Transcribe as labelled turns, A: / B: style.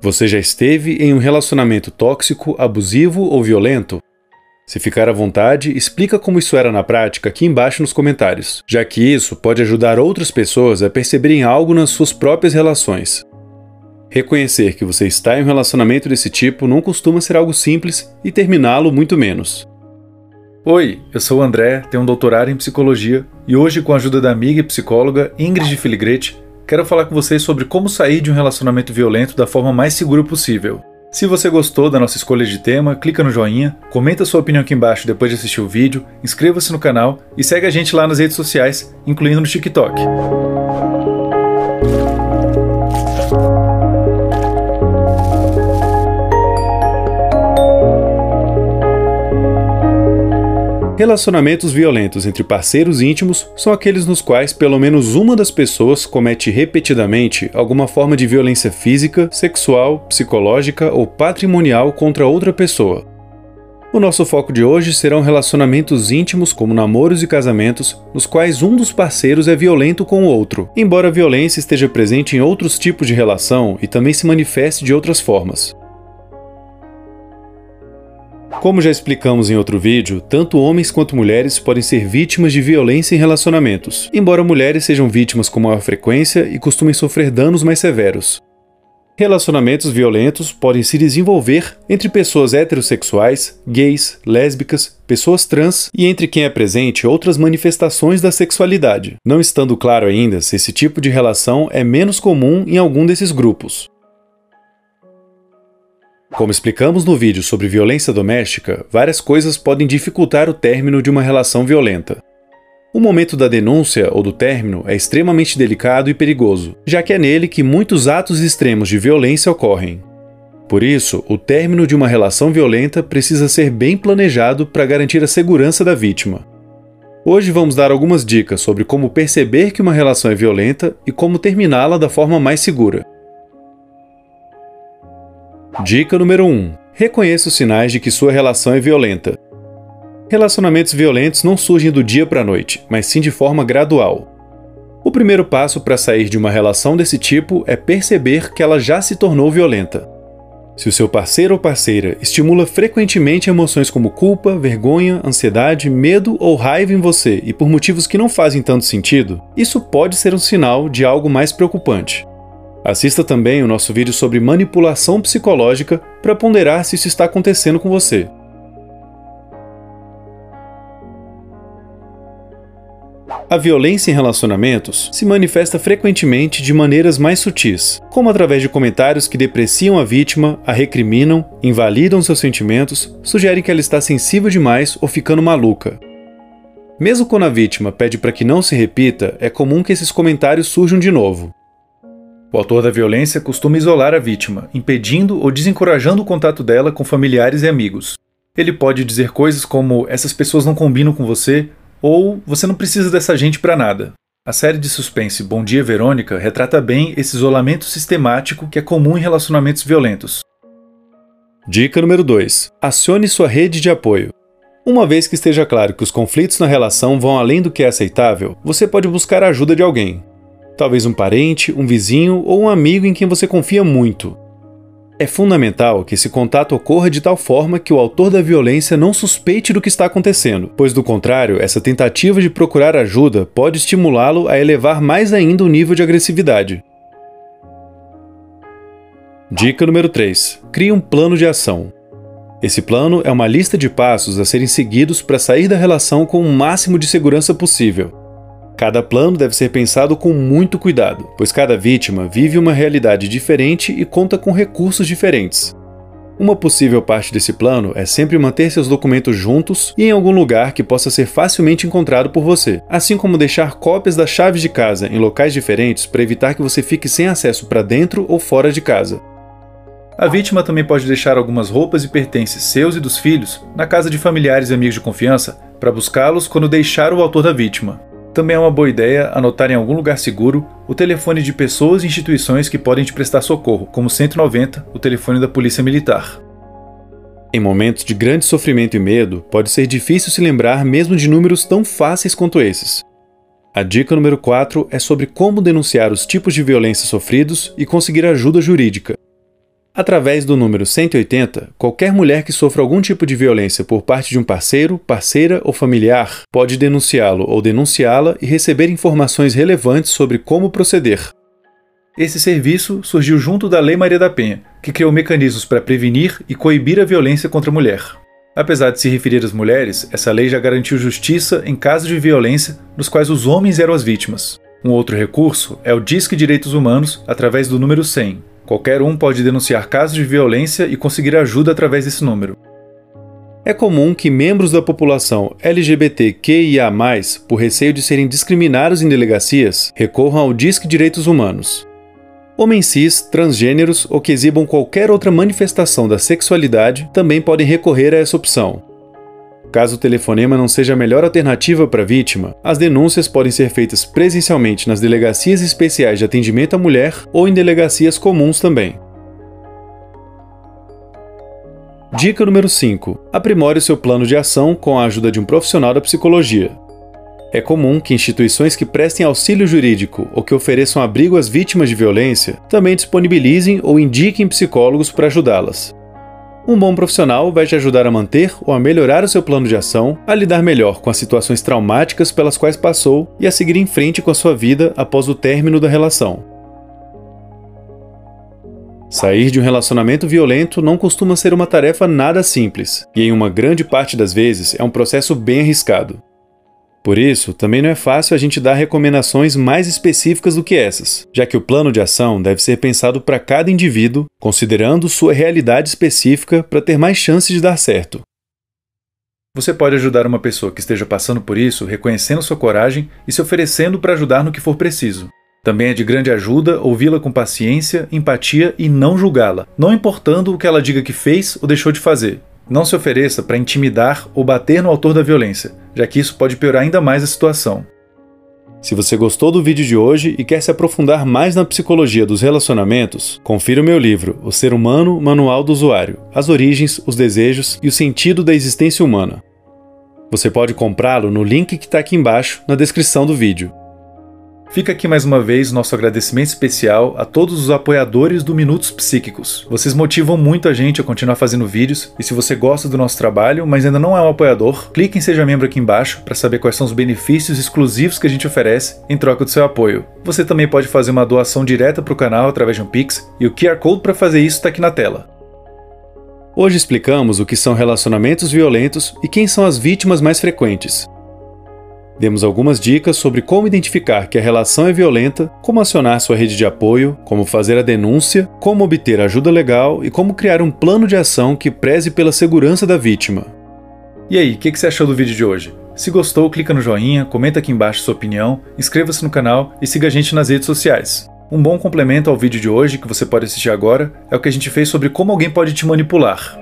A: Você já esteve em um relacionamento tóxico, abusivo ou violento? Se ficar à vontade, explica como isso era na prática aqui embaixo nos comentários, já que isso pode ajudar outras pessoas a perceberem algo nas suas próprias relações. Reconhecer que você está em um relacionamento desse tipo não costuma ser algo simples e terminá-lo muito menos.
B: Oi, eu sou o André, tenho um doutorado em psicologia e hoje, com a ajuda da amiga e psicóloga Ingrid Filigrete, quero falar com vocês sobre como sair de um relacionamento violento da forma mais segura possível. Se você gostou da nossa escolha de tema, clica no joinha, comenta sua opinião aqui embaixo depois de assistir o vídeo, inscreva-se no canal e segue a gente lá nas redes sociais, incluindo no TikTok.
A: Relacionamentos violentos entre parceiros íntimos são aqueles nos quais pelo menos uma das pessoas comete repetidamente alguma forma de violência física, sexual, psicológica ou patrimonial contra outra pessoa. O nosso foco de hoje serão relacionamentos íntimos, como namoros e casamentos, nos quais um dos parceiros é violento com o outro, embora a violência esteja presente em outros tipos de relação e também se manifeste de outras formas. Como já explicamos em outro vídeo, tanto homens quanto mulheres podem ser vítimas de violência em relacionamentos, embora mulheres sejam vítimas com maior frequência e costumem sofrer danos mais severos. Relacionamentos violentos podem se desenvolver entre pessoas heterossexuais, gays, lésbicas, pessoas trans e entre quem é presente outras manifestações da sexualidade, não estando claro ainda se esse tipo de relação é menos comum em algum desses grupos. Como explicamos no vídeo sobre violência doméstica, várias coisas podem dificultar o término de uma relação violenta. O momento da denúncia ou do término é extremamente delicado e perigoso, já que é nele que muitos atos extremos de violência ocorrem. Por isso, o término de uma relação violenta precisa ser bem planejado para garantir a segurança da vítima. Hoje vamos dar algumas dicas sobre como perceber que uma relação é violenta e como terminá-la da forma mais segura. Dica número 1. Reconheça os sinais de que sua relação é violenta. Relacionamentos violentos não surgem do dia para a noite, mas sim de forma gradual. O primeiro passo para sair de uma relação desse tipo é perceber que ela já se tornou violenta. Se o seu parceiro ou parceira estimula frequentemente emoções como culpa, vergonha, ansiedade, medo ou raiva em você e por motivos que não fazem tanto sentido, isso pode ser um sinal de algo mais preocupante. Assista também o nosso vídeo sobre manipulação psicológica para ponderar se isso está acontecendo com você. A violência em relacionamentos se manifesta frequentemente de maneiras mais sutis, como através de comentários que depreciam a vítima, a recriminam, invalidam seus sentimentos, sugerem que ela está sensível demais ou ficando maluca. Mesmo quando a vítima pede para que não se repita, é comum que esses comentários surjam de novo. O autor da violência costuma isolar a vítima, impedindo ou desencorajando o contato dela com familiares e amigos. Ele pode dizer coisas como: essas pessoas não combinam com você, ou você não precisa dessa gente para nada. A série de suspense Bom Dia Verônica retrata bem esse isolamento sistemático que é comum em relacionamentos violentos. Dica número 2: Acione sua rede de apoio. Uma vez que esteja claro que os conflitos na relação vão além do que é aceitável, você pode buscar a ajuda de alguém, talvez um parente, um vizinho ou um amigo em quem você confia muito. É fundamental que esse contato ocorra de tal forma que o autor da violência não suspeite do que está acontecendo, pois, do contrário, essa tentativa de procurar ajuda pode estimulá-lo a elevar mais ainda o nível de agressividade. Dica número 3: Crie um plano de ação. Esse plano é uma lista de passos a serem seguidos para sair da relação com o máximo de segurança possível. Cada plano deve ser pensado com muito cuidado, pois cada vítima vive uma realidade diferente e conta com recursos diferentes. Uma possível parte desse plano é sempre manter seus documentos juntos e em algum lugar que possa ser facilmente encontrado por você, assim como deixar cópias das chaves de casa em locais diferentes para evitar que você fique sem acesso para dentro ou fora de casa.
B: A vítima também pode deixar algumas roupas e pertences seus e dos filhos na casa de familiares e amigos de confiança para buscá-los quando deixar o autor da vítima. Também é uma boa ideia anotar em algum lugar seguro o telefone de pessoas e instituições que podem te prestar socorro, como 190, o telefone da Polícia Militar.
A: Em momentos de grande sofrimento e medo, pode ser difícil se lembrar mesmo de números tão fáceis quanto esses. A dica número 4 é sobre como denunciar os tipos de violência sofridos e conseguir ajuda jurídica. Através do número 180, qualquer mulher que sofra algum tipo de violência por parte de um parceiro, parceira ou familiar pode denunciá-lo ou denunciá-la e receber informações relevantes sobre como proceder.
B: Esse serviço surgiu junto da Lei Maria da Penha, que criou mecanismos para prevenir e coibir a violência contra a mulher. Apesar de se referir às mulheres, essa lei já garantiu justiça em casos de violência nos quais os homens eram as vítimas. Um outro recurso é o Disque Direitos Humanos através do número 100, Qualquer um pode denunciar casos de violência e conseguir ajuda através desse número.
A: É comum que membros da população LGBTQIA, por receio de serem discriminados em delegacias, recorram ao Disque Direitos Humanos. Homens cis, transgêneros ou que exibam qualquer outra manifestação da sexualidade também podem recorrer a essa opção. Caso o telefonema não seja a melhor alternativa para a vítima, as denúncias podem ser feitas presencialmente nas delegacias especiais de atendimento à mulher ou em delegacias comuns também. Dica número 5. Aprimore seu plano de ação com a ajuda de um profissional da psicologia. É comum que instituições que prestem auxílio jurídico ou que ofereçam abrigo às vítimas de violência também disponibilizem ou indiquem psicólogos para ajudá-las. Um bom profissional vai te ajudar a manter ou a melhorar o seu plano de ação, a lidar melhor com as situações traumáticas pelas quais passou e a seguir em frente com a sua vida após o término da relação. Sair de um relacionamento violento não costuma ser uma tarefa nada simples, e em uma grande parte das vezes é um processo bem arriscado. Por isso, também não é fácil a gente dar recomendações mais específicas do que essas, já que o plano de ação deve ser pensado para cada indivíduo, considerando sua realidade específica para ter mais chances de dar certo.
B: Você pode ajudar uma pessoa que esteja passando por isso reconhecendo sua coragem e se oferecendo para ajudar no que for preciso. Também é de grande ajuda ouvi-la com paciência, empatia e não julgá-la, não importando o que ela diga que fez ou deixou de fazer, não se ofereça para intimidar ou bater no autor da violência, já que isso pode piorar ainda mais a situação.
A: Se você gostou do vídeo de hoje e quer se aprofundar mais na psicologia dos relacionamentos, confira o meu livro O Ser Humano Manual do Usuário: As Origens, os Desejos e o Sentido da Existência Humana. Você pode comprá-lo no link que está aqui embaixo na descrição do vídeo.
B: Fica aqui mais uma vez nosso agradecimento especial a todos os apoiadores do Minutos Psíquicos. Vocês motivam muito a gente a continuar fazendo vídeos e se você gosta do nosso trabalho, mas ainda não é um apoiador, clique em Seja Membro aqui embaixo para saber quais são os benefícios exclusivos que a gente oferece em troca do seu apoio. Você também pode fazer uma doação direta para o canal através de um Pix e o QR Code para fazer isso está aqui na tela.
A: Hoje explicamos o que são relacionamentos violentos e quem são as vítimas mais frequentes. Demos algumas dicas sobre como identificar que a relação é violenta, como acionar sua rede de apoio, como fazer a denúncia, como obter ajuda legal e como criar um plano de ação que preze pela segurança da vítima.
B: E aí, o que, que você achou do vídeo de hoje? Se gostou, clica no joinha, comenta aqui embaixo sua opinião, inscreva-se no canal e siga a gente nas redes sociais. Um bom complemento ao vídeo de hoje que você pode assistir agora é o que a gente fez sobre como alguém pode te manipular.